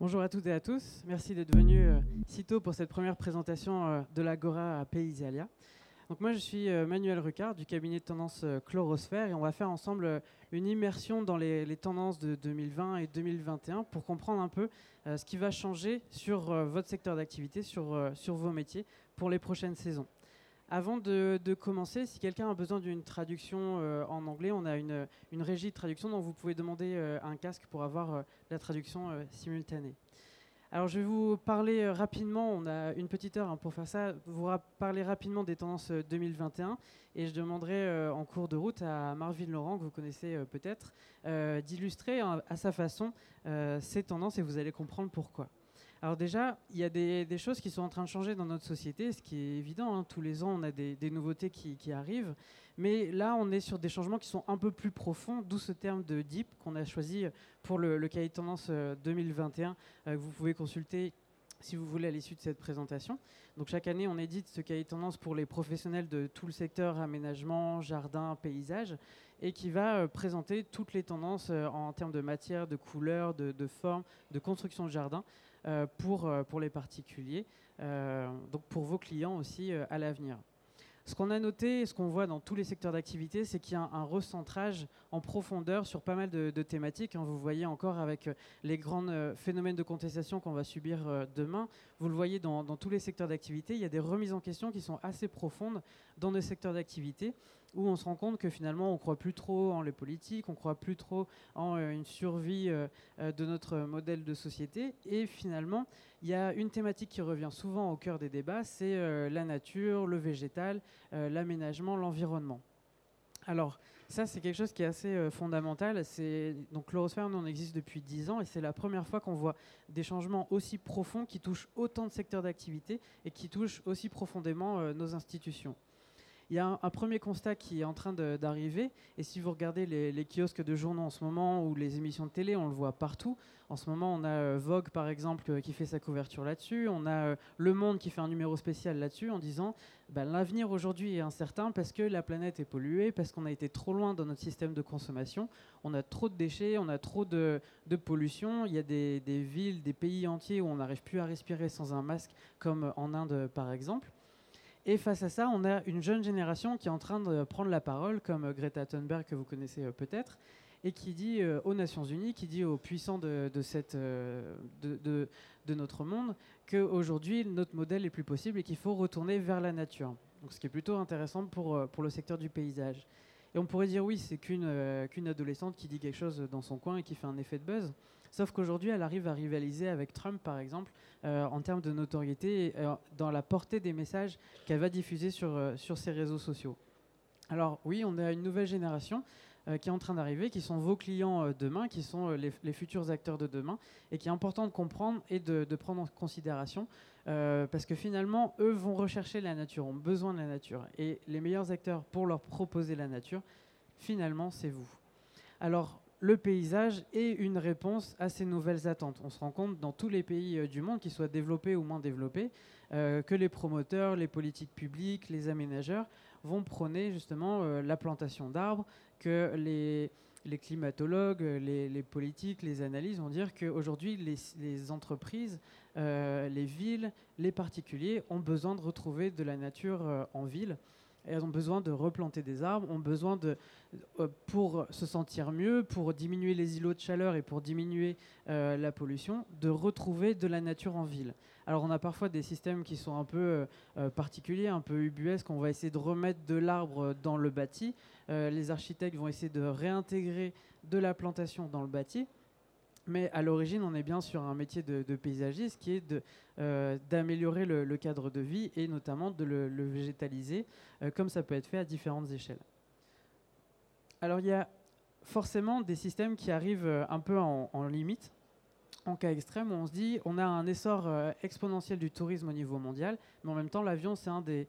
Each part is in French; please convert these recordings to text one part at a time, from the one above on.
Bonjour à toutes et à tous. Merci d'être venus euh, si tôt pour cette première présentation euh, de l'Agora à. Donc moi, je suis euh, Manuel Rucard du cabinet de tendance euh, Chlorosphère et on va faire ensemble euh, une immersion dans les, tendances de 2020 et 2021 pour comprendre un peu ce qui va changer sur votre secteur d'activité, sur, sur vos métiers pour les prochaines saisons. Avant de, commencer, si quelqu'un a besoin d'une traduction en anglais, on a une, une régie de traduction dont vous pouvez demander un casque pour avoir la traduction simultanée. Alors je vais vous parler euh, rapidement, on a une petite heure hein, pour faire ça, vous parler rapidement des tendances euh, 2021 et je demanderai euh, en cours de route à Marvin Laurent, que vous connaissez euh, peut-être, euh, d'illustrer hein, à sa façon euh, ces tendances et vous allez comprendre pourquoi. Alors déjà, il y a des, choses qui sont en train de changer dans notre société, ce qui est évident, hein, tous les ans on a des, nouveautés qui arrivent, mais là on est sur des changements qui sont un peu plus profonds, d'où ce terme de deep qu'on a choisi pour le, cahier tendance euh, 2021 euh, que vous pouvez consulter si vous voulez à l'issue de cette présentation. Donc chaque année, on édite ce cahier tendance pour les professionnels de tout le secteur aménagement, jardin, paysage, et qui va euh, présenter toutes les tendances euh, en termes de matière, de couleur, de, forme, de construction de jardin euh, pour, euh, pour les particuliers, euh, donc pour vos clients aussi euh, à l'avenir. Ce qu'on a noté, et ce qu'on voit dans tous les secteurs d'activité, c'est qu'il y a un, recentrage en profondeur sur pas mal de, de thématiques. hein. Vous voyez encore avec euh, les grands euh, phénomènes de contestation qu'on va subir euh, demain. Vous le voyez dans, dans tous les secteurs d'activité. Il y a des remises en question qui sont assez profondes dans nos secteurs d'activité où on se rend compte que finalement on croit plus trop en les politiques, on croit plus trop en euh, une survie euh, euh, de notre modèle de société. Et finalement, il y a une thématique qui revient souvent au cœur des débats, c'est la nature, le végétal, l'aménagement, l'environnement. Alors, ça, c'est quelque chose qui est assez fondamental. C'est donc Chlorosphère, nous, on existe depuis 10 ans et c'est la première fois qu'on voit des changements aussi profonds qui touchent autant de secteurs d'activité et qui touchent aussi profondément nos institutions. Il y a un, premier constat qui est en train d'arriver, et si vous regardez les, kiosques de journaux en ce moment ou les émissions de télé, on le voit partout. En ce moment, on a euh, Vogue, par exemple, euh, qui fait sa couverture là-dessus. On a euh, Le Monde qui fait un numéro spécial là-dessus en disant bah, l'avenir aujourd'hui est incertain parce que la planète est polluée, parce qu'on a été trop loin dans notre système de consommation. On a trop de déchets, on a trop de, pollution. Il y a des villes, des pays entiers où on n'arrive plus à respirer sans un masque, comme en Inde, par exemple. Et face à ça, on a une jeune génération qui est en train de prendre la parole, comme euh, Greta Thunberg, que vous connaissez euh, peut-être, et qui dit euh, aux Nations Unies, qui dit aux puissants de, notre monde, qu'aujourd'hui, notre modèle est plus possible et qu'il faut retourner vers la nature. Donc, ce qui est plutôt intéressant pour, le secteur du paysage. Et on pourrait dire, oui, c'est qu'une qu'une adolescente qui dit quelque chose dans son coin et qui fait un effet de buzz. Sauf qu'aujourd'hui, elle arrive à rivaliser avec Trump, par exemple, euh, en termes de notoriété, et, euh, dans la portée des messages qu'elle va diffuser sur, euh, sur ses réseaux sociaux. Alors oui, on a une nouvelle génération qui est en train d'arriver, qui sont vos clients demain, qui sont les, futurs acteurs de demain, et qui est important de comprendre et de, prendre en considération, parce que finalement, eux vont rechercher la nature, ont besoin de la nature, et les meilleurs acteurs pour leur proposer la nature, finalement, c'est vous. Alors, le paysage est une réponse à ces nouvelles attentes. On se rend compte dans tous les pays euh, du monde, qu'ils soient développés ou moins développés, euh, que les promoteurs, les politiques publiques, les aménageurs vont prôner justement euh, la plantation d'arbres, que les, climatologues, les, politiques, les analyses vont dire qu'aujourd'hui, les, les entreprises, les villes, les particuliers ont besoin de retrouver de la nature en ville. Elles ont besoin de replanter des arbres, ont besoin de, euh, pour se sentir mieux, pour diminuer les îlots de chaleur et pour diminuer euh, la pollution, de retrouver de la nature en ville. Alors on a parfois des systèmes qui sont un peu euh, particuliers, un peu ubuesques, on va essayer de remettre de l'arbre dans le bâti. Les architectes vont essayer de réintégrer de la plantation dans le bâti. Mais à l'origine, on est bien sur un métier de, paysagiste qui est euh, d'améliorer le, cadre de vie et notamment de le, végétaliser, euh, comme ça peut être fait à différentes échelles. Alors il y a forcément des systèmes qui arrivent euh, un peu en limite. En cas extrême, on se dit on a un essor euh, exponentiel du tourisme au niveau mondial, mais en même temps l'avion c'est un des,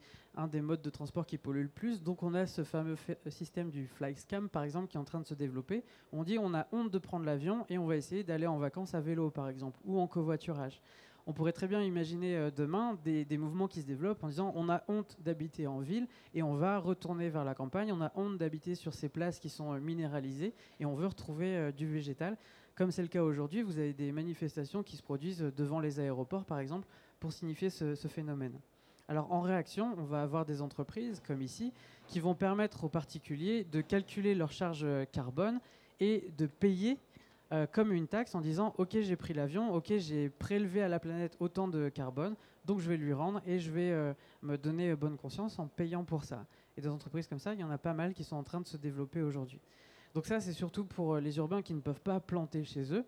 modes de transport qui pollue le plus. Donc on a ce fameux fait- système du flyscam par exemple qui est en train de se développer. On dit on a honte de prendre l'avion et on va essayer d'aller en vacances à vélo par exemple ou en covoiturage. On pourrait très bien imaginer euh, demain des, mouvements qui se développent en disant on a honte d'habiter en ville et on va retourner vers la campagne, on a honte d'habiter sur ces places qui sont euh, minéralisées et on veut retrouver euh, du végétal. Comme c'est le cas aujourd'hui, vous avez des manifestations qui se produisent devant les aéroports, par exemple, pour signifier ce, phénomène. Alors en réaction, on va avoir des entreprises, comme ici, qui vont permettre aux particuliers de calculer leur charge carbone et de payer euh, comme une taxe en disant ok j'ai pris l'avion, ok j'ai prélevé à la planète autant de carbone, donc je vais lui rendre et je vais euh, me donner bonne conscience en payant pour ça. Et des entreprises comme ça, il y en a pas mal qui sont en train de se développer aujourd'hui. Donc ça c'est surtout pour les urbains qui ne peuvent pas planter chez eux.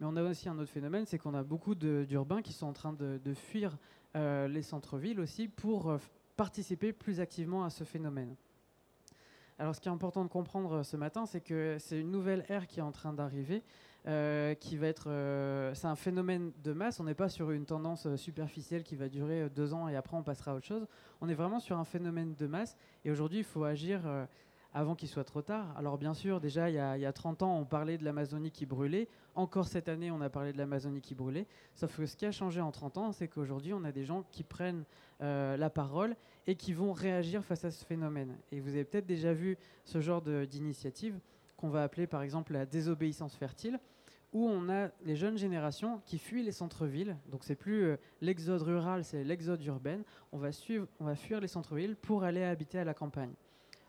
Mais on a aussi un autre phénomène, c'est qu'on a beaucoup d'urbains qui sont en train de, fuir euh, les centres-villes aussi pour euh, participer plus activement à ce phénomène. Alors ce qui est important de comprendre euh, ce matin, c'est que c'est une nouvelle ère qui est en train d'arriver, euh, qui va être, euh, c'est un phénomène de masse. On n'est pas sur une tendance superficielle qui va durer deux ans et après on passera à autre chose. On est vraiment sur un phénomène de masse. Et aujourd'hui, il faut agir avant qu'il soit trop tard. Alors bien sûr, déjà il y, a, il y a 30 ans, on parlait de l'Amazonie qui brûlait. Encore cette année, on a parlé de l'Amazonie qui brûlait. Sauf que ce qui a changé en 30 ans, c'est qu'aujourd'hui, on a des gens qui prennent euh, la parole et qui vont réagir face à ce phénomène. Et vous avez peut-être déjà vu ce genre d'initiative qu'on va appeler par exemple la désobéissance fertile où on a les jeunes générations qui fuient les centres-villes. Donc c'est plus euh, l'exode rural, c'est l'exode urbain. On va, suivre, on va fuir les centres-villes pour aller habiter à la campagne.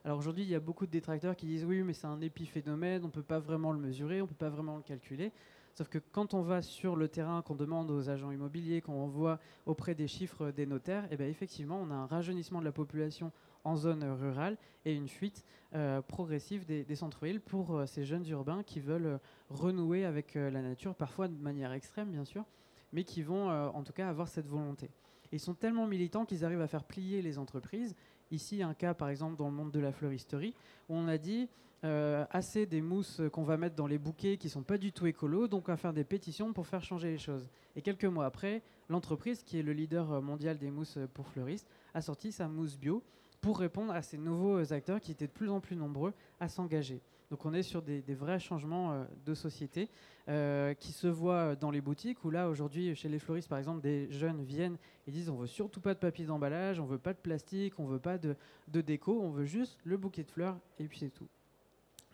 Alors aujourd'hui, il y a beaucoup de détracteurs qui disent oui, mais c'est un épiphénomène, on ne peut pas vraiment le mesurer, on ne peut pas vraiment le calculer. Sauf que quand on va sur le terrain, qu'on demande aux agents immobiliers, qu'on voit auprès des chiffres des notaires, et bien effectivement, on a un rajeunissement de la population en zone rurale et une fuite euh, progressive des, centres-villes pour euh, ces jeunes urbains qui veulent euh, renouer avec la nature, parfois de manière extrême bien sûr, mais qui vont en tout cas avoir cette volonté. Ils sont tellement militants qu'ils arrivent à faire plier les entreprises Ici, un cas, par exemple, dans le monde de la fleuristerie, où on a dit euh, assez des mousses qu'on va mettre dans les bouquets qui sont pas du tout écolos, donc on va faire des pétitions pour faire changer les choses. Et quelques mois après, l'entreprise, qui est le leader mondial des mousses pour fleuristes, a sorti sa mousse bio pour répondre à ces nouveaux acteurs qui étaient de plus en plus nombreux à s'engager. Donc on est sur des, vrais changements euh, de société euh, qui se voient dans les boutiques où là aujourd'hui chez les fleuristes par exemple des jeunes viennent et disent on veut surtout pas de papier d'emballage, on veut pas de plastique, on veut pas de déco, on veut juste le bouquet de fleurs et puis c'est tout.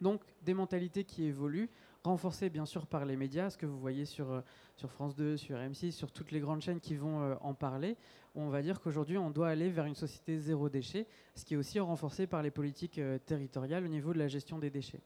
Donc des mentalités qui évoluent, renforcées bien sûr par les médias, ce que vous voyez sur, euh, sur France 2, sur M6, sur toutes les grandes chaînes qui vont euh, en parler. On va dire qu'aujourd'hui on doit aller vers une société zéro déchet, ce qui est aussi renforcé par les politiques euh, territoriales au niveau de la gestion des déchets.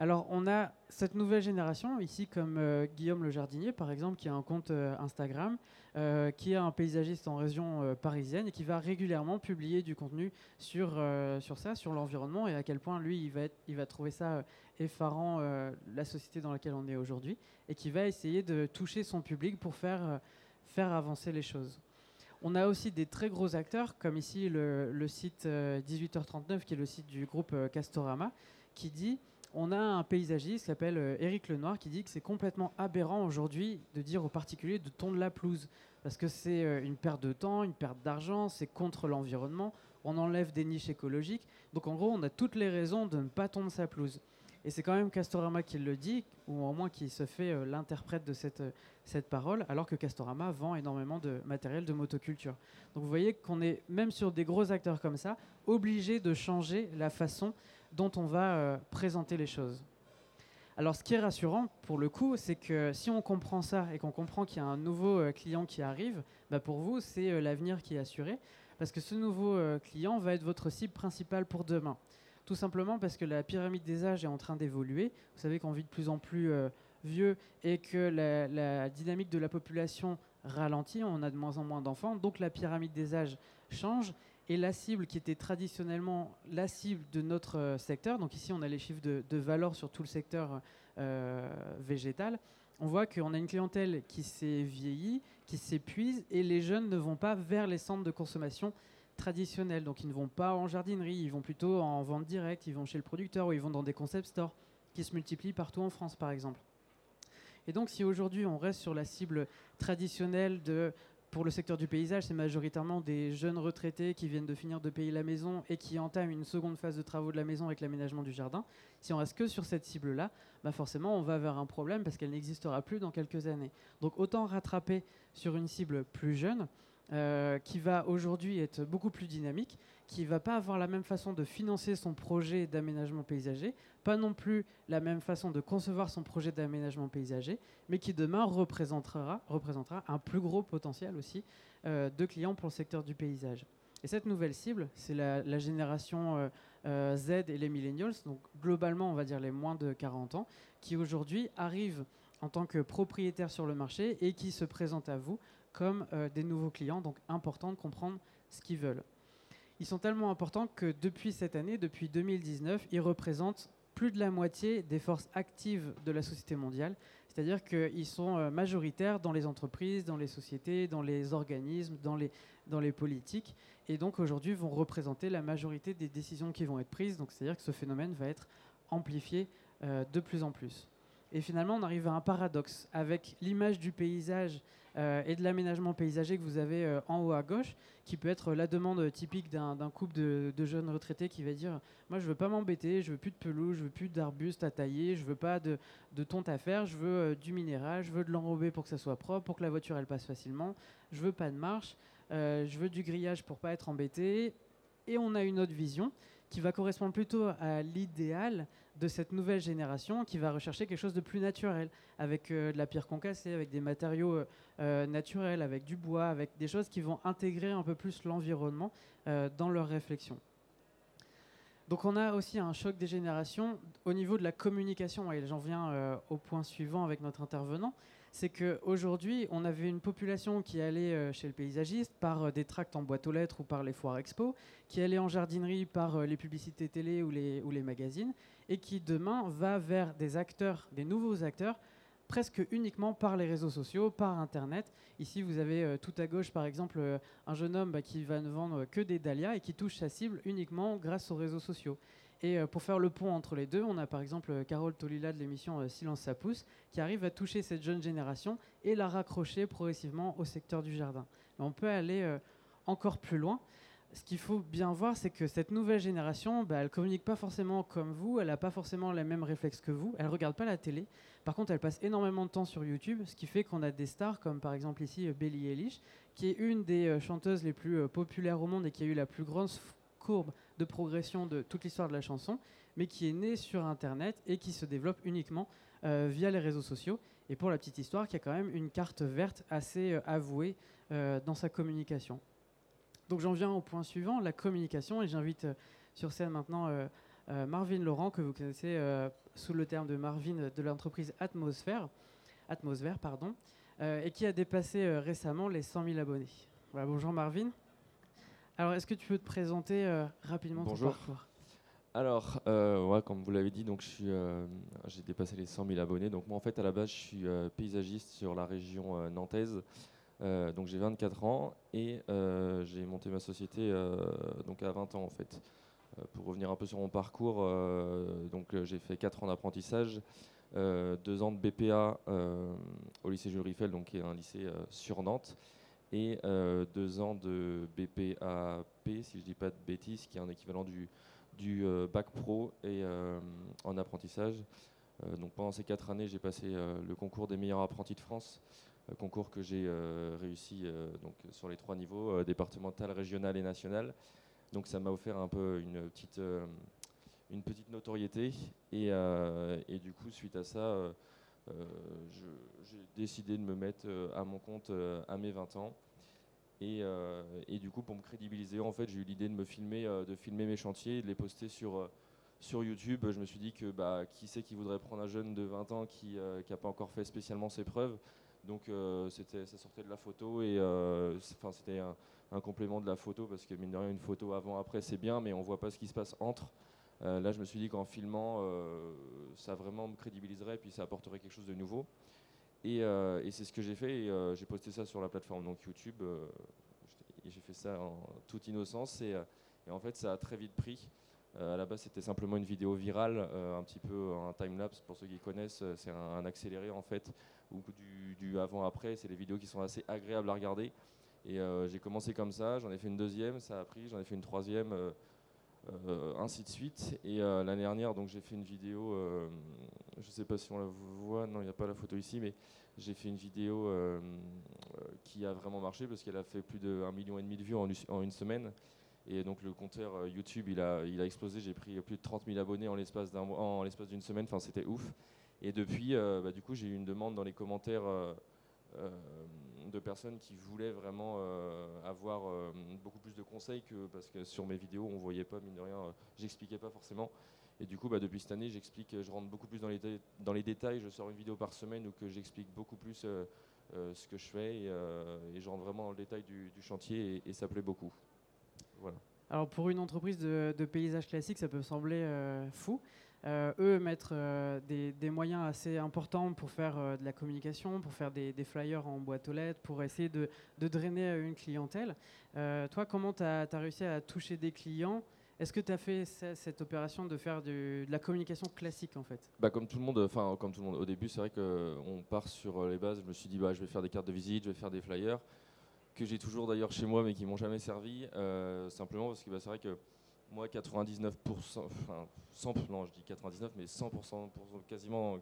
Alors on a cette nouvelle génération, ici comme euh, Guillaume le Jardinier par exemple, qui a un compte euh, Instagram, euh, qui est un paysagiste en région parisienne et qui va régulièrement publier du contenu sur, sur ça, sur l'environnement et à quel point lui il va, il va trouver ça effarant, la société dans laquelle on est aujourd'hui, et qui va essayer de toucher son public pour faire, faire avancer les choses. On a aussi des très gros acteurs, comme ici le, le site euh, 18h39, qui est le site du groupe Castorama, qui dit on a un paysagiste qui s'appelle euh, Éric Lenoir qui dit que c'est complètement aberrant aujourd'hui de dire aux particuliers de tondre la pelouse parce que c'est euh, une perte de temps, une perte d'argent, c'est contre l'environnement, on enlève des niches écologiques. Donc en gros, on a toutes les raisons de ne pas tondre sa pelouse. Et c'est quand même Castorama qui le dit, ou au moins qui se fait euh, l'interprète de cette, cette parole, alors que Castorama vend énormément de matériel de motoculture. Donc vous voyez qu'on est, même sur des gros acteurs comme ça, obligé de changer la façon dont on va euh, présenter les choses. Alors ce qui est rassurant pour le coup, c'est que si on comprend ça et qu'on comprend qu'il y a un nouveau euh, client qui arrive, bah pour vous, c'est euh, l'avenir qui est assuré, parce que ce nouveau client va être votre cible principale pour demain. Tout simplement parce que la pyramide des âges est en train d'évoluer. Vous savez qu'on vit de plus en plus vieux et que la, la dynamique de la population ralentit, on a de moins en moins d'enfants, donc la pyramide des âges change et la cible qui était traditionnellement la cible de notre euh, secteur, donc ici on a les chiffres de, valeur sur tout le secteur euh, végétal, on voit qu'on a une clientèle qui s'est vieillie, qui s'épuise, et les jeunes ne vont pas vers les centres de consommation traditionnels. Donc ils ne vont pas en jardinerie, ils vont plutôt en vente directe, ils vont chez le producteur ou ils vont dans des concept stores qui se multiplient partout en France par exemple. Et donc si aujourd'hui on reste sur la cible traditionnelle de pour le secteur du paysage, c'est majoritairement des jeunes retraités qui viennent de finir de payer la maison et qui entament une seconde phase de travaux de la maison avec l'aménagement du jardin. Si on reste que sur cette cible-là, bah forcément, on va vers un problème parce qu'elle n'existera plus dans quelques années. Donc autant rattraper sur une cible plus jeune euh, qui va aujourd'hui être beaucoup plus dynamique, qui va pas avoir la même façon de financer son projet d'aménagement paysager, pas non plus la même façon de concevoir son projet d'aménagement paysager, mais qui demain représentera, représentera un plus gros potentiel aussi euh, de clients pour le secteur du paysage. Et cette nouvelle cible, c'est la, génération euh, Z et les millennials, donc globalement on va dire les moins de 40 ans, qui aujourd'hui arrivent en tant que propriétaires sur le marché et qui se présentent à vous comme euh, des nouveaux clients, donc important de comprendre ce qu'ils veulent. Ils sont tellement importants que depuis cette année, depuis 2019, ils représentent plus de la moitié des forces actives de la société mondiale, c'est-à-dire qu'ils sont euh, majoritaires dans les entreprises, dans les sociétés, dans les organismes, dans les, dans les politiques, et donc aujourd'hui vont représenter la majorité des décisions qui vont être prises, donc c'est-à-dire que ce phénomène va être amplifié euh, de plus en plus. Et finalement, on arrive à un paradoxe avec l'image du paysage euh, et de l'aménagement paysager que vous avez euh, en haut à gauche, qui peut être la demande typique d'un couple de, jeunes retraités qui va dire Moi, je veux pas m'embêter, je veux plus de pelouse, je veux plus d'arbustes à tailler, je veux pas de, tonte à faire, je veux euh, du minéral, je veux de l'enrobé pour que ça soit propre, pour que la voiture elle passe facilement, je veux pas de marche, je veux du grillage pour pas être embêté. Et on a une autre vision qui va correspondre plutôt à l'idéal de cette nouvelle génération qui va rechercher quelque chose de plus naturel, avec euh, de la pierre concassée, avec des matériaux euh, naturels, avec du bois, avec des choses qui vont intégrer un peu plus l'environnement euh, dans leur réflexion. Donc on a aussi un choc des générations au niveau de la communication, et j'en viens euh, au point suivant avec notre intervenant, c'est qu'aujourd'hui on avait une population qui allait euh, chez le paysagiste par euh, des tracts en boîte aux lettres ou par les foires expo, qui allait en jardinerie par euh, les publicités télé ou les, magazines, et qui demain va vers des acteurs, des nouveaux acteurs, presque uniquement par les réseaux sociaux, par Internet. Ici, vous avez tout à gauche, par exemple, un jeune homme bah, qui va ne vendre que des dahlias et qui touche sa cible uniquement grâce aux réseaux sociaux. Et euh, pour faire le pont entre les deux, on a par exemple Carole Tolila de l'émission euh, Silence ça pousse, qui arrive à toucher cette jeune génération et la raccrocher progressivement au secteur du jardin. Mais on peut aller euh, encore plus loin ce qu'il faut bien voir, c'est que cette nouvelle génération, bah, elle communique pas forcément comme vous, elle n'a pas forcément les mêmes réflexes que vous, elle regarde pas la télé. Par contre, elle passe énormément de temps sur YouTube, ce qui fait qu'on a des stars comme par exemple ici euh, Billie Eilish, qui est une des euh, chanteuses les plus euh, populaires au monde et qui a eu la plus grande courbe de progression de toute l'histoire de la chanson, mais qui est née sur Internet et qui se développe uniquement euh, via les réseaux sociaux. Et pour la petite histoire, qui a quand même une carte verte assez euh, avouée euh, dans sa communication. Donc j'en viens au point suivant, la communication, et j'invite sur scène maintenant Marvin Laurent, que vous connaissez sous le terme de Marvin de l'entreprise Atmosphère, Atmosphère pardon, et qui a dépassé récemment les 100 000 abonnés. Bonjour Marvin. Alors est-ce que tu peux te présenter euh, rapidement Bonjour. ton parcours? Alors, euh, ouais, comme vous l'avez dit, donc euh, j'ai dépassé les 100 000 abonnés. Donc moi, en fait, à la base, je suis paysagiste sur la région nantaise. Donc j'ai 24 ans et j'ai monté ma société donc à 20 ans en fait. Pour revenir un peu sur mon parcours, donc j'ai fait 4 ans d'apprentissage, euh, 2 ans de BPA au lycée Jules Riffel, donc qui est un lycée sur Nantes, et 2 ans de BPAP, si je dis pas de bêtises, qui est un équivalent du, euh, bac pro et euh, en apprentissage. Euh, donc pendant ces 4 années, j'ai passé euh, le concours des meilleurs apprentis de France, euh, concours que j'ai euh, réussi euh, donc sur les trois niveaux, euh, départemental, régional et national. Donc ça m'a offert un peu une petite, euh, une petite notoriété et, euh, et du coup suite à ça, euh, euh, j'ai décidé de me mettre euh, à mon compte euh, à mes 20 ans. Et, euh, du coup, pour me crédibiliser, en fait, j'ai eu l'idée de me filmer, euh, de filmer mes chantiers et de les poster sur, euh, sur YouTube. Je me suis dit que bah, qui c'est qui voudrait prendre un jeune de 20 ans qui n'a pas encore fait spécialement ses preuves. Donc euh, ça sortait de la photo et euh, c'était un, un complément de la photo parce que mine de rien, une photo avant-après c'est bien, mais on voit pas ce qui se passe entre. Euh, là, je me suis dit qu'en filmant, euh, ça vraiment me crédibiliserait et puis ça apporterait quelque chose de nouveau. Et, euh, c'est ce que j'ai fait. j'ai posté ça sur la plateforme YouTube. j'ai fait ça en toute innocence et, en fait, ça a très vite pris. À la base, c'était simplement une vidéo virale, un petit peu un time-lapse pour ceux qui connaissent. C'est un, accéléré en fait ou du avant-après. C'est des vidéos qui sont assez agréables à regarder. Et j'ai commencé comme ça, j'en ai fait une deuxième, ça a pris, j'en ai fait une troisième. Euh, ainsi de suite. Et euh, l'année dernière, donc j'ai fait une vidéo, euh, je ne sais pas si on la voit, non, il n'y a pas la photo ici, mais j'ai fait une vidéo qui a vraiment marché parce qu'elle a fait plus de 1,5 million et demi de vues en, une semaine. Et donc le compteur YouTube, il a, il a explosé. J'ai pris plus de 30 000 abonnés en l'espace d'un en l'espace d'une semaine. Enfin, c'était ouf. Et depuis, bah, du coup, j'ai eu une demande dans les commentaires de personnes qui voulaient vraiment euh, avoir euh, beaucoup plus de conseils que parce que sur mes vidéos on voyait pas mine de rien, j'expliquais pas forcément. Et du coup, bah, depuis cette année, j'explique, je rentre beaucoup plus dans les, dans détails. Je sors une vidéo par semaine où que j'explique beaucoup plus ce que je fais et, je rentre vraiment dans le détail du, chantier et, ça plaît beaucoup. Voilà. Alors pour une entreprise de paysage classique, ça peut sembler fou. Euh, eux mettre euh, des, moyens assez importants pour faire euh, de la communication, pour faire des, flyers en boîte aux lettres, pour essayer de, drainer une clientèle. toi, comment tu as, réussi à toucher des clients? Est-ce que tu as fait cette opération de faire de la communication classique en fait? Bah, Comme tout le monde, enfin comme tout le monde, au début c'est vrai qu'on part sur les bases. Je me suis dit bah, je vais faire des cartes de visite, je vais faire des flyers que j'ai toujours d'ailleurs chez moi mais qui m'ont jamais servi. simplement parce que bah, c'est vrai que moi, 99%, enfin, 100, non, je dis 99, mais 100%, quasiment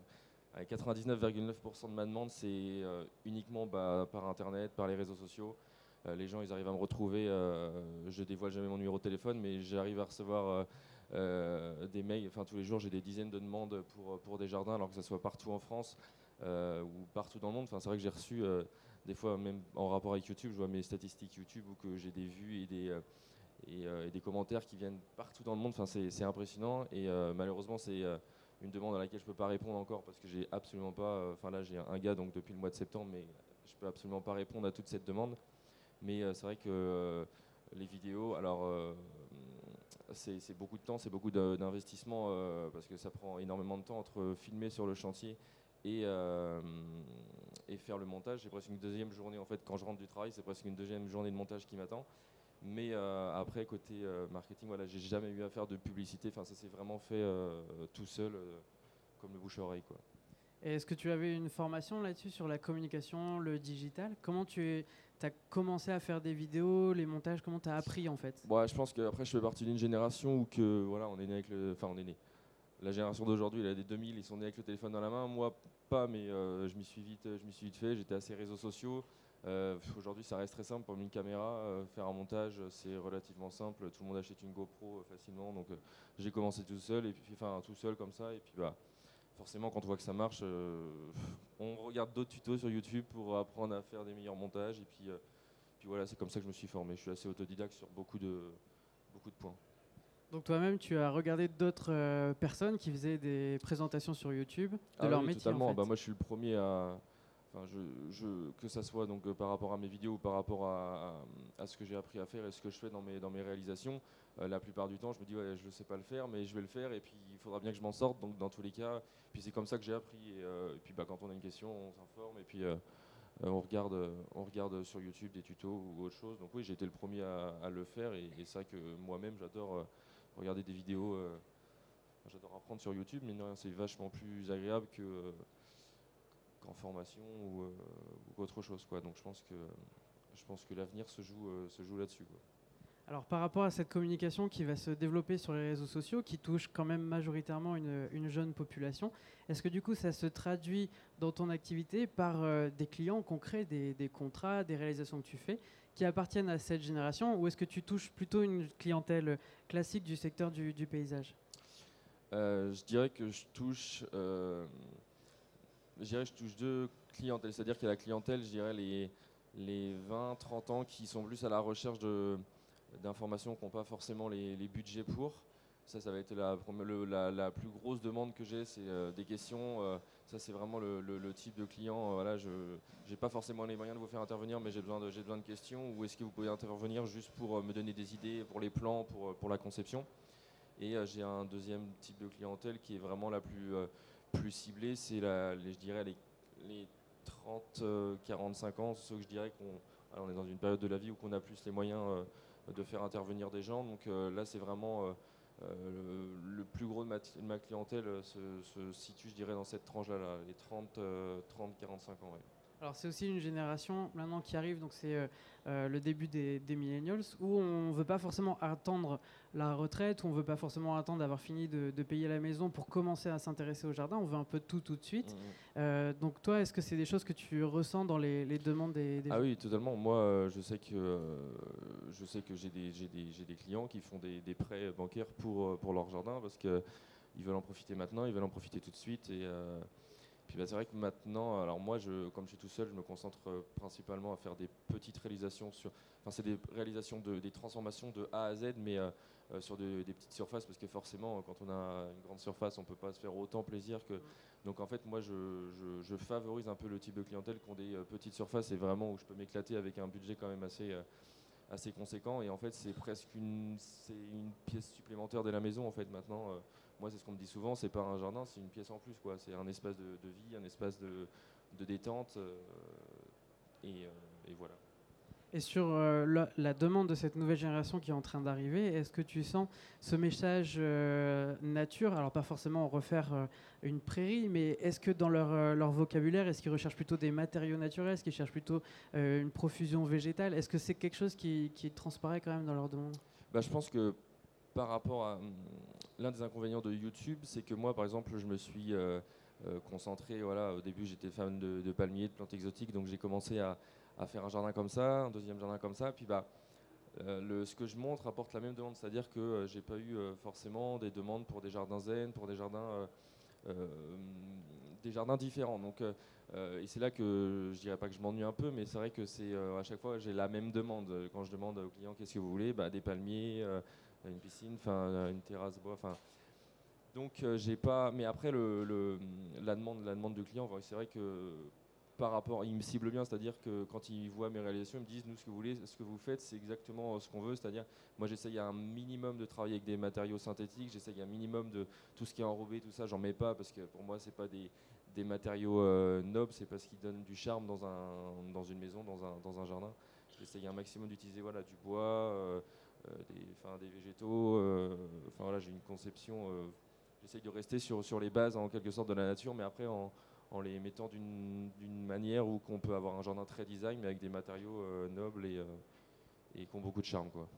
99,9% de ma demande, c'est euh, uniquement bah, par Internet, par les réseaux sociaux. Euh, les gens, ils arrivent à me retrouver. Euh, je dévoile jamais mon numéro de téléphone, mais j'arrive à recevoir des mails. Enfin, tous les jours, j'ai des dizaines de demandes pour, pour des jardins, alors que ce soit partout en France ou partout dans le monde. Enfin, c'est vrai que j'ai reçu des fois, même en rapport avec YouTube, je vois mes statistiques YouTube où que j'ai des vues et des euh, et, des commentaires qui viennent partout dans le monde. Enfin, c'est impressionnant et euh, malheureusement, c'est euh, une demande à laquelle je ne peux pas répondre encore parce que j'ai absolument pas. Enfin, là, j'ai un gars donc depuis le mois de septembre, mais je peux absolument pas répondre à toute cette demande. Mais c'est vrai que les vidéos, alors c'est beaucoup de temps, c'est beaucoup d'investissement parce que ça prend énormément de temps entre filmer sur le chantier et, et faire le montage. C'est presque une deuxième journée en fait quand je rentre du travail, c'est presque une deuxième journée de montage qui m'attend. Mais euh, après, côté euh, marketing, voilà, j'ai jamais eu à faire de publicité. Enfin, ça s'est vraiment fait euh, tout seul, comme le bouche à oreille. Quoi. est-ce que tu avais une formation là-dessus sur la communication, le digital? Comment tu as commencé à faire des vidéos, les montages Comment tu as appris en fait? Je pense qu'après, je fais partie d'une génération où que, voilà, on est né avec le. Enfin, on est né. La génération d'aujourd'hui, elle a des 2000, ils sont nés avec le téléphone dans la main. Moi, pas, mais je m'y suis vite, je m'y suis vite fait. J'étais assez réseaux sociaux. Euh, aujourd'hui, ça reste très simple. Pour une caméra, euh, faire un montage, c'est relativement simple. Tout le monde achète une GoPro euh, facilement. Donc, j'ai commencé tout seul, et puis, enfin, tout seul comme ça. Et puis, bah, forcément, quand on voit que ça marche, on regarde d'autres tutos sur YouTube pour apprendre à faire des meilleurs montages. Et puis, puis voilà, c'est comme ça que je me suis formé. Je suis assez autodidacte sur beaucoup de, beaucoup de points. Donc toi-même, tu as regardé d'autres personnes qui faisaient des présentations sur YouTube de ah leur métier. Totalement. Bah, moi, je suis le premier à, que ça soit donc euh, par rapport à mes vidéos ou par rapport à, ce que j'ai appris à faire et ce que je fais dans mes, dans mes réalisations, euh, la plupart du temps, je me dis ouais, je ne sais pas le faire, mais je vais le faire et puis il faudra bien que je m'en sorte. Donc dans tous les cas, puis c'est comme ça que j'ai appris. Et, euh, puis bah, quand on a une question, on s'informe et puis on regarde, on regarde sur YouTube des tutos ou autre chose. Donc oui, j'ai été le premier à, le faire et, et c'est vrai que moi-même j'adore regarder des vidéos. J'adore apprendre sur YouTube, mais c'est vachement plus agréable que en formation euh, ou, autre chose. Quoi. Donc je pense que, je pense que l'avenir se joue, euh, se joue là-dessus. Alors par rapport à cette communication qui va se développer sur les réseaux sociaux, qui touche quand même majoritairement une, jeune population, est-ce que du coup ça se traduit dans ton activité par euh, des clients concrets, des, des, contrats, des réalisations que tu fais qui appartiennent à cette génération ou est-ce que tu touches plutôt une clientèle classique du secteur du, paysage? Je dirais que je touche je dirais je touche deux clientèles. C'est-à-dire qu'il y a la clientèle, je dirais les, les 20-30 ans qui sont plus à la recherche d'informations qui n'ont pas forcément les, budgets pour. Ça, ça va être la, la, plus grosse demande que j'ai, c'est euh, des questions. Euh, ça, c'est vraiment le, type de client. Euh, voilà, je n'ai pas forcément les moyens de vous faire intervenir, mais j'ai besoin, de, besoin de questions. Ou est-ce que vous pouvez intervenir juste pour me donner des idées pour les plans, pour, pour la conception Et j'ai un deuxième type de clientèle qui est vraiment la plus plus ciblé, c'est je dirais les, les 30, 45 euh, ans, ceux que je dirais qu'on on est dans une période de la vie où on a plus les moyens euh, de faire intervenir des gens. Donc euh, là, c'est vraiment le, plus gros de ma, clientèle se, situe, je dirais, dans cette tranche-là, là, les 30, euh, 30-45 ans. Alors c'est aussi une génération maintenant qui arrive, donc c'est euh, euh, le début des, des millennials, où on ne veut pas forcément attendre la retraite, où on ne veut pas forcément attendre d'avoir fini de, de payer la maison pour commencer à s'intéresser au jardin, on veut un peu tout tout de suite. Mhm. Euh, donc toi, est-ce que c'est des choses que tu ressens dans les, les demandes des, des Ah gens? oui, totalement. Moi, euh, je sais que je sais que j'ai des, j'ai des, j'ai des clients qui font des, prêts bancaires pour, pour leur jardin parce que ils veulent en profiter maintenant, ils veulent en profiter tout de suite. Et puis bah, c'est vrai que maintenant, alors moi, je, comme je suis tout seul, je me concentre euh, principalement à faire des petites réalisations sur. Enfin, c'est des réalisations de, des transformations de A à Z, mais euh, euh, sur de- des petites surfaces parce que forcément, quand on a une grande surface, on peut pas se faire autant plaisir que. Donc en fait, moi, je, je- je favorise un peu le type de clientèle qui ont des petites surfaces et vraiment où je peux m'éclater avec un budget quand même assez, euh, assez conséquent. Et en fait, c'est presque une, une pièce supplémentaire de la maison. En fait, maintenant, moi, c'est ce qu'on me dit souvent. C'est pas un jardin, c'est une pièce en plus, quoi. C'est un espace de, de vie, un espace de, de détente. euh, et, euh, et voilà. Et sur euh, la, la demande de cette nouvelle génération qui est en train d'arriver, est-ce que tu sens ce message euh, nature? Alors pas forcément refaire une prairie, mais est-ce que dans leur, leur vocabulaire, est-ce qu'ils recherchent plutôt des matériaux naturels? Est-ce qu'ils cherchent plutôt une profusion végétale? Est-ce que c'est quelque chose qui, qui transparaît quand même dans leur demande? Bah, je pense que par rapport à hum, l'un des inconvénients de YouTube, c'est que moi, par exemple, je me suis euh, euh, concentré. Voilà, au début, j'étais fan de, palmiers, de plantes exotiques, donc j'ai commencé à, faire un jardin comme ça, un deuxième jardin comme ça. Puis bah, euh, ce que je montre apporte la même demande, c'est-à-dire que euh, j'ai pas eu forcément des demandes pour des jardins zen, pour des jardins, différents. Donc, et c'est là que je dirais pas que je m'ennuie un peu, mais c'est vrai que c'est à chaque fois j'ai la même demande. Quand je demande aux clients qu'est-ce que vous voulez, bah, des palmiers, une piscine, une terrasse bois, enfin. Donc euh, j'ai pas, mais après le, le- la demande, la demande de clients, c'est vrai que par rapport, ils me ciblent bien, c'est-à-dire que quand ils voient mes réalisations, ils me disent nous ce que vous voulez, ce que vous faites, c'est exactement euh, ce qu'on veut, c'est-à-dire moi j'essaye un minimum de travailler avec des matériaux synthétiques, j'essaye un minimum de tout ce qui est enrobé, tout ça, j'en mets pas parce que pour moi c'est pas des, matériaux euh, nobles, c'est parce qu'ils donnent du charme dans un dans une maison, dans un dans un jardin. J'essaye un maximum d'utiliser voilà du bois, des, enfin, des végétaux. euh, Enfin voilà, j'ai une conception. euh, J'essaye de rester sur, sur les bases en quelque sorte de la nature, mais après en, en les mettant d'une manière où qu'on peut avoir un jardin très design, mais avec des matériaux euh, nobles et, euh, et qui ont beaucoup de charme. Quoi.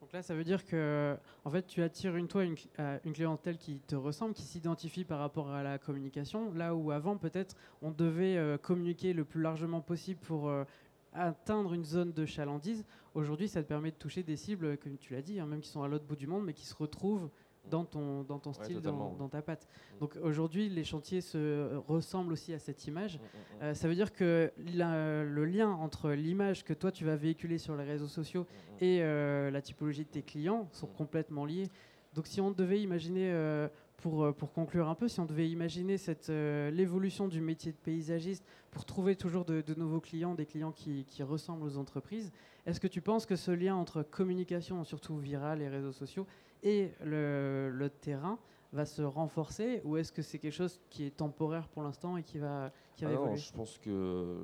Donc là, ça veut dire que en fait, tu attires une, toi une, euh, une clientèle qui te ressemble, qui s'identifie par rapport à la communication. Là où avant, peut-être, on devait euh, communiquer le plus largement possible pour euh, atteindre une zone de chalandise. Aujourd'hui, ça te permet de toucher des cibles, comme tu l'as dit, hein, même qui sont à l'autre bout du monde, mais qui se retrouvent dans ton, dans ton style, dans, ta patte. Mm. Donc aujourd'hui, les chantiers se euh, ressemblent aussi à cette image. Mm, mm. Euh, ça veut dire que la- le lien entre l'image que toi tu vas véhiculer sur les réseaux sociaux et euh, la typologie de tes clients sont complètement liés. Donc si on devait imaginer, euh, pour, euh, pour conclure un peu, si on devait imaginer cette, euh, l'évolution du métier de paysagiste pour trouver toujours de, de nouveaux clients, des clients qui, qui ressemblent aux entreprises, est-ce que tu penses que ce lien entre communication, surtout virale et réseaux sociaux, et le, le terrain va se renforcer ou est-ce que c'est quelque chose qui est temporaire pour l'instant et qui va, qui va Ah non, évoluer? je pense que,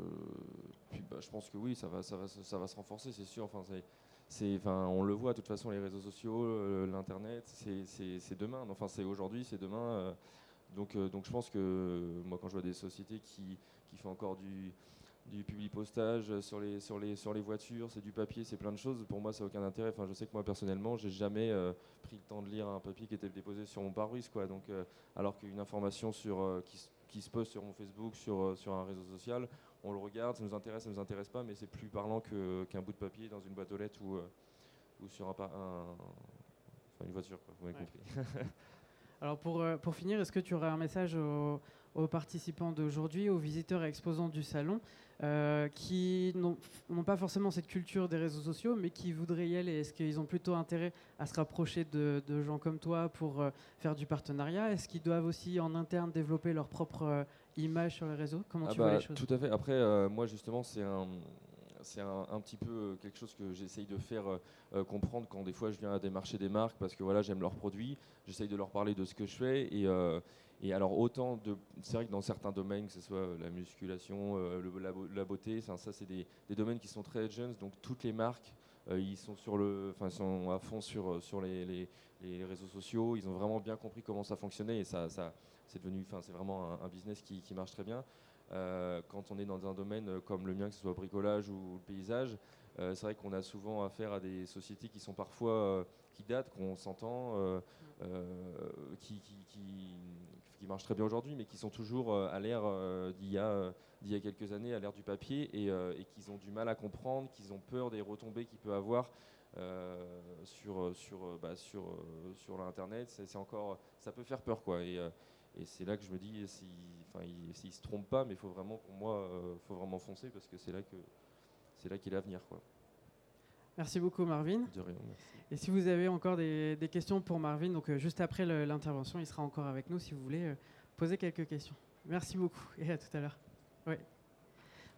puis, bah, je pense que oui, ça va, ça va, se- ça va se renforcer, c'est sûr. Enfin, c'est, enfin, on le voit de toute façon, les réseaux sociaux, euh, l'internet, c'est, demain. Enfin, c'est aujourd'hui, c'est demain. euh, donc, euh, donc, je pense que moi, quand je vois des sociétés qui, font encore du du public postage sur les, sur, les, sur les voitures, c'est du papier, c'est plein de choses. Pour moi, ça n'a aucun intérêt. Enfin, je sais que moi, personnellement, j'ai jamais pris le temps de lire un papier qui était déposé sur mon pare-brise. Quoi. Donc, alors qu'une information sur, qui, qui se poste sur mon Facebook, sur, euh, sur un réseau social, on le regarde, ça nous intéresse, ça nous intéresse pas, mais c'est plus parlant qu'un bout de papier dans une boîte aux lettres ou, euh, ou sur un, un- enfin, une voiture. Quoi, vous m'avez Ouais. compris. Alors pour, euh, pour finir, est-ce que tu aurais un message aux, aux participants d'aujourd'hui, aux visiteurs et exposants du salon, euh, qui n'ont pas forcément cette culture des réseaux sociaux, mais qui voudraient y aller. Est-ce qu'ils ont plutôt intérêt à se rapprocher de, de gens comme toi pour euh, faire du partenariat? Est-ce qu'ils doivent aussi en interne développer leur propre euh, image sur les réseaux? Comment Ah tu vois bah, les choses? Tout à fait. Après, moi justement, c'est un, c'est un, un petit peu euh, quelque chose que j'essaye de faire euh, euh, comprendre quand des fois je viens à démarcher des marques parce que voilà, j'aime leurs produits. J'essaye de leur parler de ce que je fais et et alors autant de, c'est vrai que dans certains domaines, que ce soit la musculation, la, beau- la beauté, enfin, ça c'est des, des domaines qui sont très jeunes, donc toutes les marques ils sont sur le, sont à fond sur sur les, les, réseaux sociaux. Ils ont vraiment bien compris comment ça fonctionnait et ça, ça c'est devenu, c'est vraiment un, business qui, qui, marche très bien. Quand on est dans un domaine comme le mien, que ce soit bricolage ou le paysage, c'est vrai qu'on a souvent affaire à des sociétés qui sont parfois qui datent, qu'on s'entend, qui, qui, marchent très bien aujourd'hui, mais qui sont toujours euh, à l'ère euh, d'il y, a, y a quelques années, à l'ère du papier, et, euh, qu'ils ont du mal à comprendre, qu'ils ont peur des retombées qu'il peut avoir sur, sur, bah, sur, sur l'Internet. C'est encore, ça peut faire peur. Quoi. Et c'est là que je me dis, s'ils si, ne se trompent pas, mais il faut vraiment, pour moi, faut vraiment foncer, parce que c'est là que c'est là qu'est l'avenir. Quoi. Merci beaucoup Marvin. De rien, merci. Et si vous avez encore des, questions pour Marvin, donc euh, juste après l'intervention, il sera encore avec nous si vous voulez euh, poser quelques questions. Merci beaucoup et à tout à l'heure. Oui.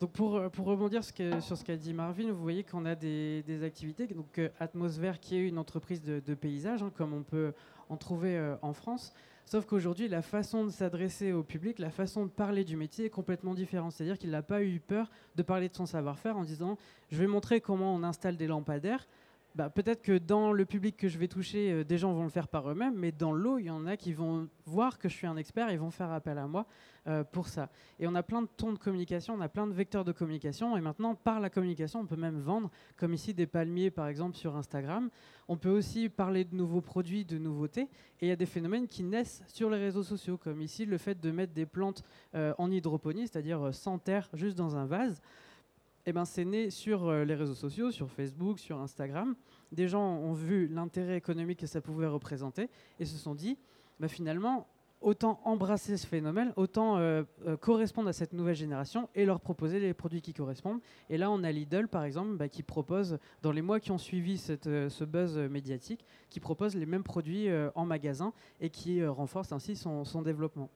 Donc pour, euh, pour rebondir sur ce qu'a dit Marvin, vous voyez qu'on a des, activités. Donc Atmosphère qui est une entreprise de, paysage, hein, comme on peut en trouver en France. Sauf qu'aujourd'hui, la façon de s'adresser au public, la façon de parler du métier est complètement différente. C'est-à-dire qu'il n'a pas eu peur de parler de son savoir-faire en disant je vais montrer comment on installe des lampadaires. Bah, peut-être que dans le public que je vais toucher, euh, des gens vont le faire par eux-mêmes, mais dans l'eau, il y en a qui vont voir que je suis un expert et vont faire appel à moi euh, pour ça. Et on a plein de tons de communication, on a plein de vecteurs de communication, et maintenant, par la communication, on peut même vendre, comme ici des palmiers par exemple sur Instagram. On peut aussi parler de nouveaux produits, de nouveautés, et il y a des phénomènes qui naissent sur les réseaux sociaux, comme ici le fait de mettre des plantes euh, en hydroponie, c'est-à-dire sans terre, juste dans un vase eh ben, c'est né sur euh, les réseaux sociaux, sur Facebook, sur Instagram. Des gens ont vu l'intérêt économique que ça pouvait représenter et se sont dit, bah, finalement, autant embrasser ce phénomène, autant euh, euh, correspondre à cette nouvelle génération et leur proposer les produits qui correspondent. Et là, on a Lidl, par exemple, bah, qui propose, dans les mois qui ont suivi ce buzz médiatique, qui propose les mêmes produits en magasin et qui renforce ainsi son développement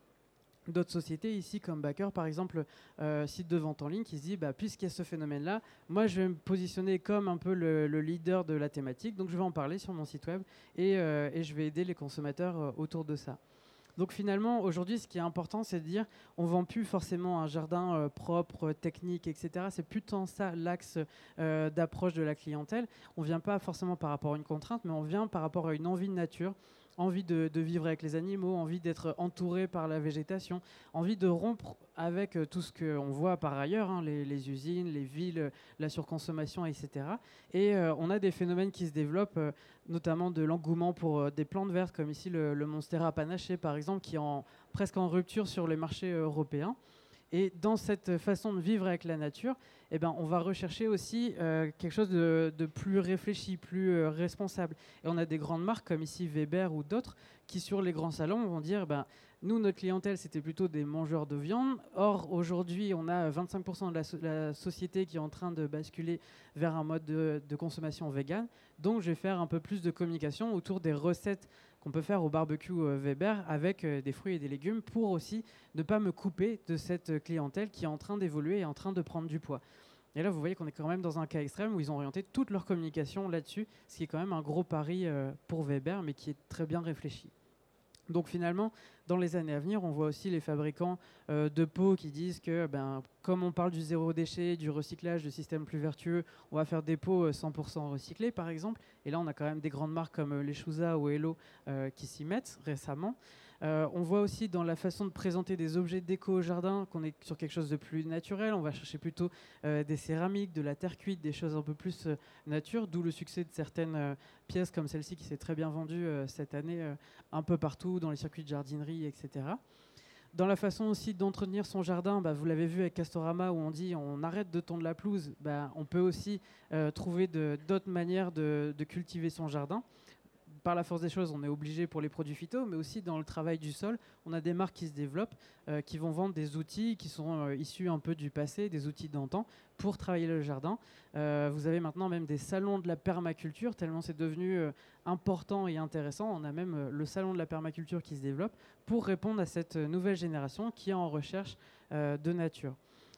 d'autres sociétés ici comme Backer par exemple euh, site de vente en ligne qui se dit bah, puisqu'il y a ce phénomène là moi je vais me positionner comme un peu le, leader de la thématique. Donc je vais en parler sur mon site web et, euh, et je vais aider les consommateurs euh, autour de ça. Donc finalement aujourd'hui ce qui est important c'est de dire on vend plus forcément un jardin propre technique etc c'est plus tant ça l'axe d'approche de la clientèle. On vient pas forcément par rapport à une contrainte mais on vient par rapport à une envie de nature envie de, vivre avec les animaux, envie d'être entouré par la végétation, envie de rompre avec euh, tout ce qu'on voit par ailleurs, hein, les, usines, les villes, la surconsommation, etc. Et euh, on a des phénomènes qui se développent, euh, notamment de l'engouement pour des plantes vertes, comme ici le, Monstera panaché, par exemple, qui est presque en rupture sur les marchés européens. Et dans cette façon de vivre avec la nature, eh ben, on va rechercher aussi euh, quelque chose de, plus réfléchi, plus euh, responsable. Et on a des grandes marques comme ici Weber ou d'autres qui, sur les grands salons, vont dire ben, nous, notre clientèle, c'était plutôt des mangeurs de viande. Or, aujourd'hui, on a 25% de la, société qui est en train de basculer vers un mode de, de consommation vegan. Donc, je vais faire un peu plus de communication autour des recettes qu'on peut faire au barbecue euh, Weber avec des fruits et des légumes pour aussi ne pas me couper de cette clientèle qui est en train d'évoluer et en train de prendre du poids. Et là, vous voyez qu'on est quand même dans un cas extrême où ils ont orienté toute leur communication là-dessus, ce qui est quand même un gros pari euh, pour Weber, mais qui est très bien réfléchi. Donc finalement, dans les années à venir, on voit aussi les fabricants euh, de pots qui disent que, ben, comme on parle du zéro déchet, du recyclage, du système plus vertueux, on va faire des pots 100% euh, recyclés, par exemple. Et là, on a quand même des grandes marques comme euh, les Chouza ou Hello qui s'y mettent récemment. Euh, on voit aussi dans la façon de présenter des objets déco au jardin qu'on est sur quelque chose de plus naturel. On va chercher plutôt euh, des céramiques, de la terre cuite, des choses un peu plus euh, nature, d'où le succès de certaines pièces comme celle-ci qui s'est très bien vendue cette année un peu partout dans les circuits de jardinerie, etc dans la façon aussi d'entretenir son jardin, bah, vous l'avez vu avec Castorama où on dit on arrête de tondre la pelouse, bah, on peut aussi trouver d'autres manières de, cultiver son jardin par la force des choses, on est obligé pour les produits phyto, mais aussi dans le travail du sol, on a des marques qui se développent, euh, qui vont vendre des outils qui sont euh, issus un peu du passé, des outils d'antan, pour travailler le jardin. Euh, vous avez maintenant même des salons de la permaculture, tellement c'est devenu important et intéressant. On a même le salon de la permaculture qui se développe pour répondre à cette nouvelle génération qui est en recherche de nature.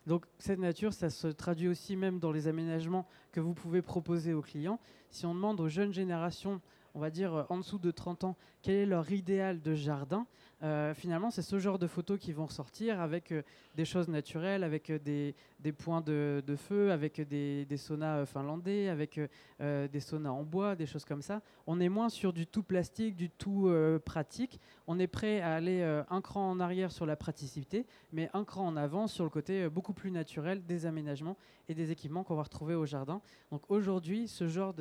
Donc cette nature, ça se traduit aussi même dans les aménagements que vous pouvez proposer aux clients. Si on demande aux jeunes générations on va dire, euh, en dessous de 30 ans, quel est leur idéal de jardin euh, finalement, c'est ce genre de photos qui vont ressortir avec euh, des choses naturelles, avec des, des, points de, de, feu, avec des, des saunas finlandais, avec des saunas en bois, des choses comme ça. On est moins sur du tout plastique, du tout pratique. On est prêt à aller un cran en arrière sur la praticité, mais un cran en avant sur le côté beaucoup plus naturel des aménagements et des équipements qu'on va retrouver au jardin. Donc aujourd'hui, ce genre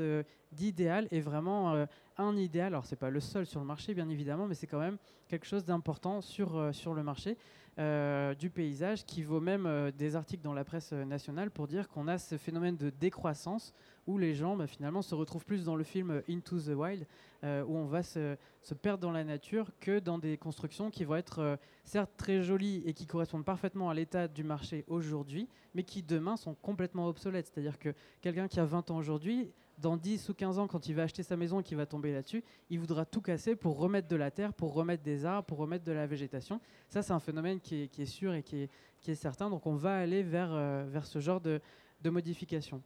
d'idéal est vraiment un idéal. Alors c'est pas le seul sur le marché, bien évidemment, mais c'est quand même quelque chose d'important sur, euh, sur le marché euh, du paysage qui vaut même euh, des articles dans la presse nationale pour dire qu'on a ce phénomène de décroissance où les gens bah, finalement se retrouvent plus dans le film Into the Wild où on va se, perdre dans la nature que dans des constructions qui vont être certes très jolies et qui correspondent parfaitement à l'état du marché aujourd'hui mais qui demain sont complètement obsolètes. C'est-à-dire que quelqu'un qui a 20 ans aujourd'hui dans 10 ou 15 ans, quand il va acheter sa maison et qu'il va tomber là-dessus, il voudra tout casser pour remettre de la terre, pour remettre des arbres, pour remettre de la végétation. Ça, c'est un phénomène qui est, sûr et qui est, certain. Donc, on va aller vers, euh, ce genre de, de modification.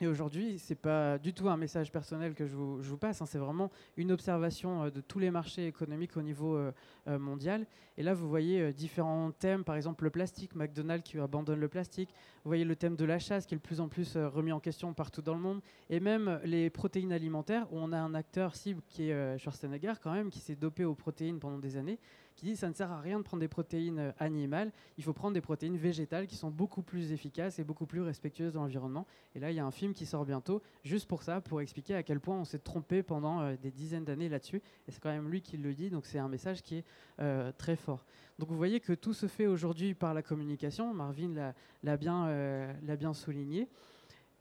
Et aujourd'hui, ce n'est pas du tout un message personnel que je vous, passe, hein. c'est vraiment une observation euh, de tous les marchés économiques au niveau euh, euh, mondial. Et là, vous voyez différents thèmes, par exemple le plastique, McDonald's qui abandonne le plastique, vous voyez le thème de la chasse qui est de plus en plus remis en question partout dans le monde, et même les protéines alimentaires, où on a un acteur cible qui est Schwarzenegger quand même, qui s'est dopé aux protéines pendant des années, qui dit ça ne sert à rien de prendre des protéines euh, animales, il faut prendre des protéines végétales qui sont beaucoup plus efficaces et beaucoup plus respectueuses de l'environnement. Et là, il y a un film qui sort bientôt, juste pour ça, pour expliquer à quel point on s'est trompé pendant euh, des dizaines d'années là-dessus. Et c'est quand même lui qui le dit, donc c'est un message qui est euh, très fort. Donc vous voyez que tout se fait aujourd'hui par la communication, Marvin l'a bien, bien souligné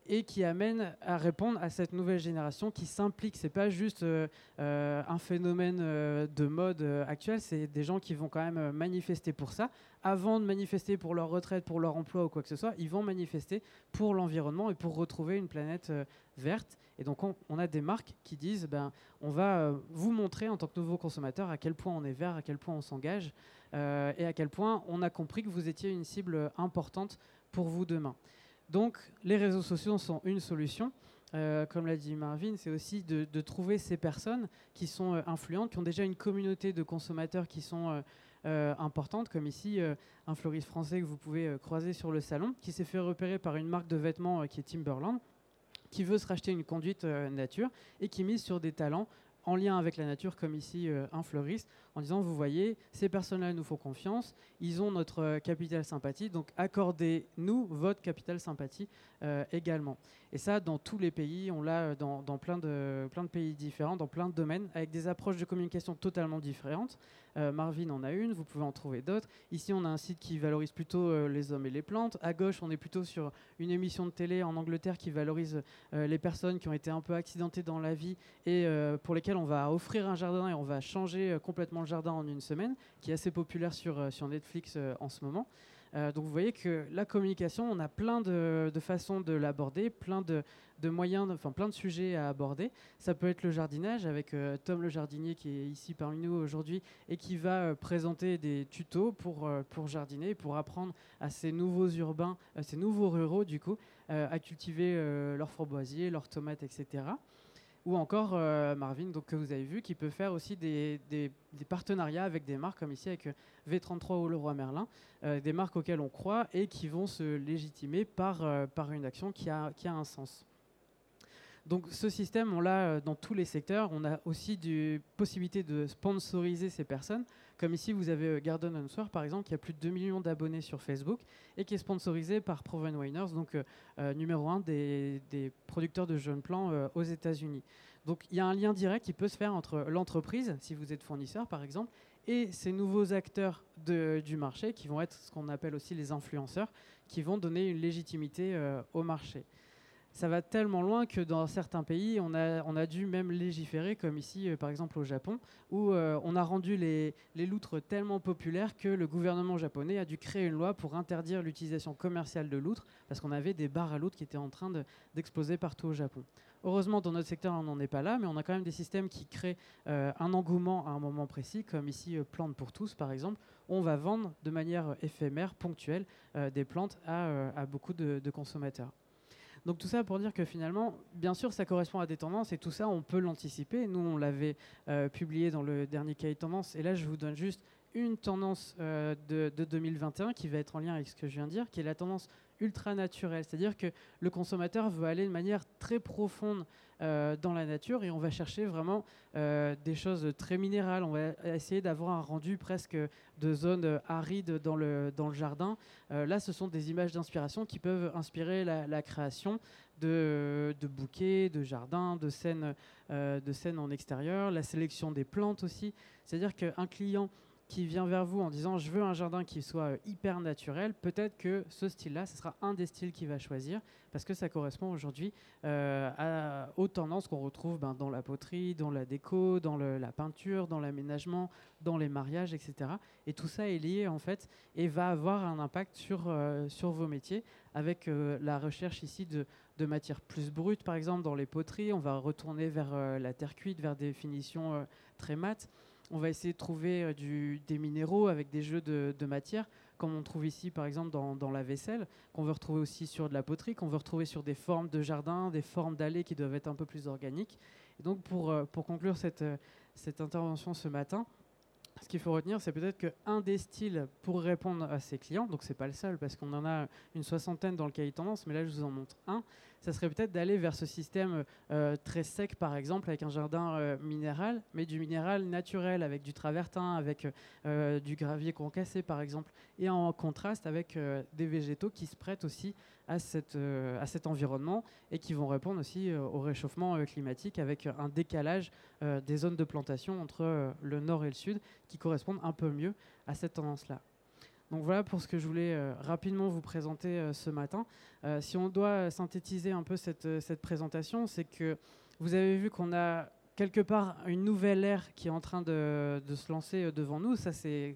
et qui amène à répondre à cette nouvelle génération qui s'implique. C'est pas juste euh, euh, un phénomène euh, de mode actuel, c'est des gens qui vont quand même manifester pour ça. Avant de manifester pour leur retraite, pour leur emploi ou quoi que ce soit, ils vont manifester pour l'environnement et pour retrouver une planète verte. Et donc on, a des marques qui disent, ben, on va vous montrer en tant que nouveau consommateur à quel point on est vert, à quel point on s'engage et à quel point on a compris que vous étiez une cible importante pour vous demain. Donc les réseaux sociaux sont une solution. Euh, comme l'a dit Marvin, c'est aussi de, trouver ces personnes qui sont euh, influentes, qui ont déjà une communauté de consommateurs qui sont euh, importantes, comme ici un fleuriste français que vous pouvez croiser sur le salon, qui s'est fait repérer par une marque de vêtements qui est Timberland, qui veut se racheter une conduite nature et qui mise sur des talents en lien avec la nature, comme ici un fleuriste, en disant, vous voyez, ces personnes-là nous font confiance, ils ont notre euh, capital sympathie, donc accordez-nous votre capital sympathie euh, également. Et ça, dans tous les pays, on l'a dans, plein, de, pays différents, dans plein de domaines, avec des approches de communication totalement différentes. Euh, Marvin en a une, vous pouvez en trouver d'autres. Ici, on a un site qui valorise plutôt les hommes et les plantes. À gauche, on est plutôt sur une émission de télé en Angleterre qui valorise les personnes qui ont été un peu accidentées dans la vie et pour lesquelles on va offrir un jardin et on va changer complètement le jardin en une semaine, qui est assez populaire sur, euh, sur Netflix euh, en ce moment. Euh, donc vous voyez que la communication, on a plein de, façons de l'aborder, plein de, moyens, enfin plein de sujets à aborder. Ça peut être le jardinage avec Tom le jardinier qui est ici parmi nous aujourd'hui et qui va présenter des tutos pour, pour jardiner, pour apprendre à ces nouveaux urbains, ces nouveaux ruraux du coup, à cultiver leurs framboisiers, leurs tomates, etc ou encore euh, Marvin, donc, que vous avez vu, qui peut faire aussi des, partenariats avec des marques comme ici avec euh, V33 ou Leroy Merlin, euh, des marques auxquelles on croit et qui vont se légitimer par, une action qui a un sens. Donc ce système, on l'a dans tous les secteurs. On a aussi des possibilités de sponsoriser ces personnes. Comme ici, vous avez Garden Soir, par exemple, qui a plus de 2 millions d'abonnés sur Facebook et qui est sponsorisé par Proven Winers, donc numéro un des, des, producteurs de jeunes plants aux États-Unis. Donc il y a un lien direct qui peut se faire entre l'entreprise, si vous êtes fournisseur par exemple, et ces nouveaux acteurs du marché qui vont être ce qu'on appelle aussi les influenceurs, qui vont donner une légitimité au marché ça va tellement loin que dans certains pays, on a, dû même légiférer, comme ici, euh, par exemple au Japon, où euh, on a rendu les, loutres tellement populaires que le gouvernement japonais a dû créer une loi pour interdire l'utilisation commerciale de loutres, parce qu'on avait des bars à loutres qui étaient en train d'exploser partout au Japon. Heureusement, dans notre secteur, on n'en est pas là, mais on a quand même des systèmes qui créent euh, un engouement à un moment précis, comme ici Plantes pour tous, par exemple. On va vendre de manière éphémère, ponctuelle, des plantes à, beaucoup de consommateurs. Donc tout ça pour dire que finalement, bien sûr, ça correspond à des tendances et tout ça, on peut l'anticiper. Nous, on l'avait euh, publié dans le dernier cahier tendance. Et là, je vous donne juste une tendance de, de 2021 qui va être en lien avec ce que je viens de dire, qui est la tendance ultra naturelle. C'est-à-dire que le consommateur veut aller de manière très profonde euh, dans la nature et on va chercher vraiment euh, des choses très minérales. On va essayer d'avoir un rendu presque de zones arides dans le, dans le jardin. Euh, là, ce sont des images d'inspiration qui peuvent inspirer la, création de, de, bouquets, de jardins, de scènes, de scènes en extérieur, la sélection des plantes aussi. C'est-à-dire qu'un client qui vient vers vous en disant je veux un jardin qui soit euh, hyper naturel, peut-être que ce style-là, ce sera un des styles qu'il va choisir parce que ça correspond aujourd'hui euh, aux tendances qu'on retrouve ben, dans la poterie, dans la déco, dans la peinture, dans l'aménagement, dans les mariages, etc. Et tout ça est lié en fait et va avoir un impact sur, euh, sur vos métiers avec la recherche ici de, de matières plus brutes, par exemple dans les poteries. On va retourner vers la terre cuite, vers des finitions très mates. On va essayer de trouver euh, des minéraux avec des jeux de, matière, comme on trouve ici par exemple dans, la vaisselle, qu'on veut retrouver aussi sur de la poterie, qu'on veut retrouver sur des formes de jardin, des formes d'allées qui doivent être un peu plus organiques. Et donc pour, euh, conclure euh, cette intervention ce matin, ce qu'il faut retenir, c'est peut-être qu'un des styles pour répondre à ses clients, donc c'est pas le seul parce qu'on en a une soixantaine dans le cahier tendance, mais là je vous en montre un, ça serait peut-être d'aller vers ce système euh, très sec par exemple avec un jardin euh, minéral, mais du minéral naturel avec du travertin, avec euh, du gravier concassé par exemple, et en contraste avec des végétaux qui se prêtent aussi à, cette, à cet environnement et qui vont répondre aussi au réchauffement climatique avec un décalage des zones de plantation entre le nord et le sud qui correspondent un peu mieux à cette tendance-là. Donc voilà pour ce que je voulais euh, rapidement vous présenter euh, ce matin. Euh, si on doit synthétiser un peu cette, cette présentation, c'est que vous avez vu qu'on a quelque part une nouvelle ère qui est en train de, se lancer devant nous. Ça, c'est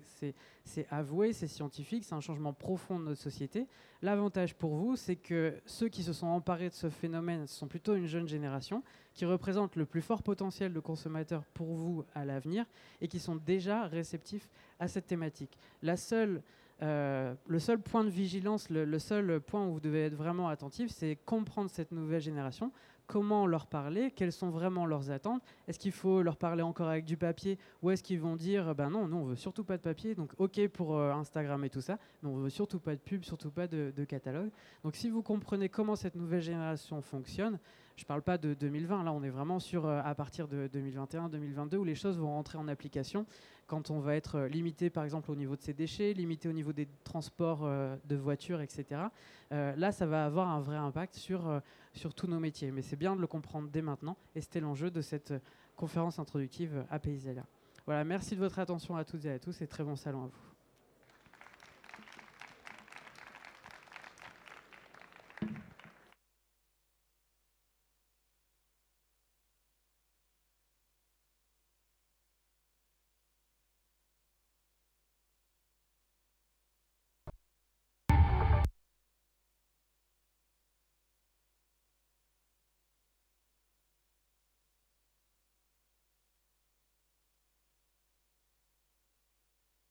avoué, c'est scientifique, c'est un changement profond de notre société. L'avantage pour vous, c'est que ceux qui se sont emparés de ce phénomène sont plutôt une jeune génération qui représente le plus fort potentiel de consommateurs pour vous à l'avenir et qui sont déjà réceptifs à cette thématique. La seule euh, le seul point de vigilance, le, seul point où vous devez être vraiment attentif, c'est comprendre cette nouvelle génération, comment leur parler, quelles sont vraiment leurs attentes. Est-ce qu'il faut leur parler encore avec du papier ou est-ce qu'ils vont dire ben non, nous on veut surtout pas de papier, donc ok pour euh, Instagram et tout ça, mais on veut surtout pas de pub, surtout pas de, de catalogue. Donc si vous comprenez comment cette nouvelle génération fonctionne, je ne parle pas de 2020, là on est vraiment sur euh, à partir de 2021-2022 où les choses vont rentrer en application quand on va être euh, limité par exemple au niveau de ses déchets, limité au niveau des transports euh, de voitures, etc. Là, ça va avoir un vrai impact sur, sur tous nos métiers. Mais c'est bien de le comprendre dès maintenant et c'était l'enjeu de cette conférence introductive à Paysalia. Voilà, merci de votre attention à toutes et à tous et très bon salon à vous.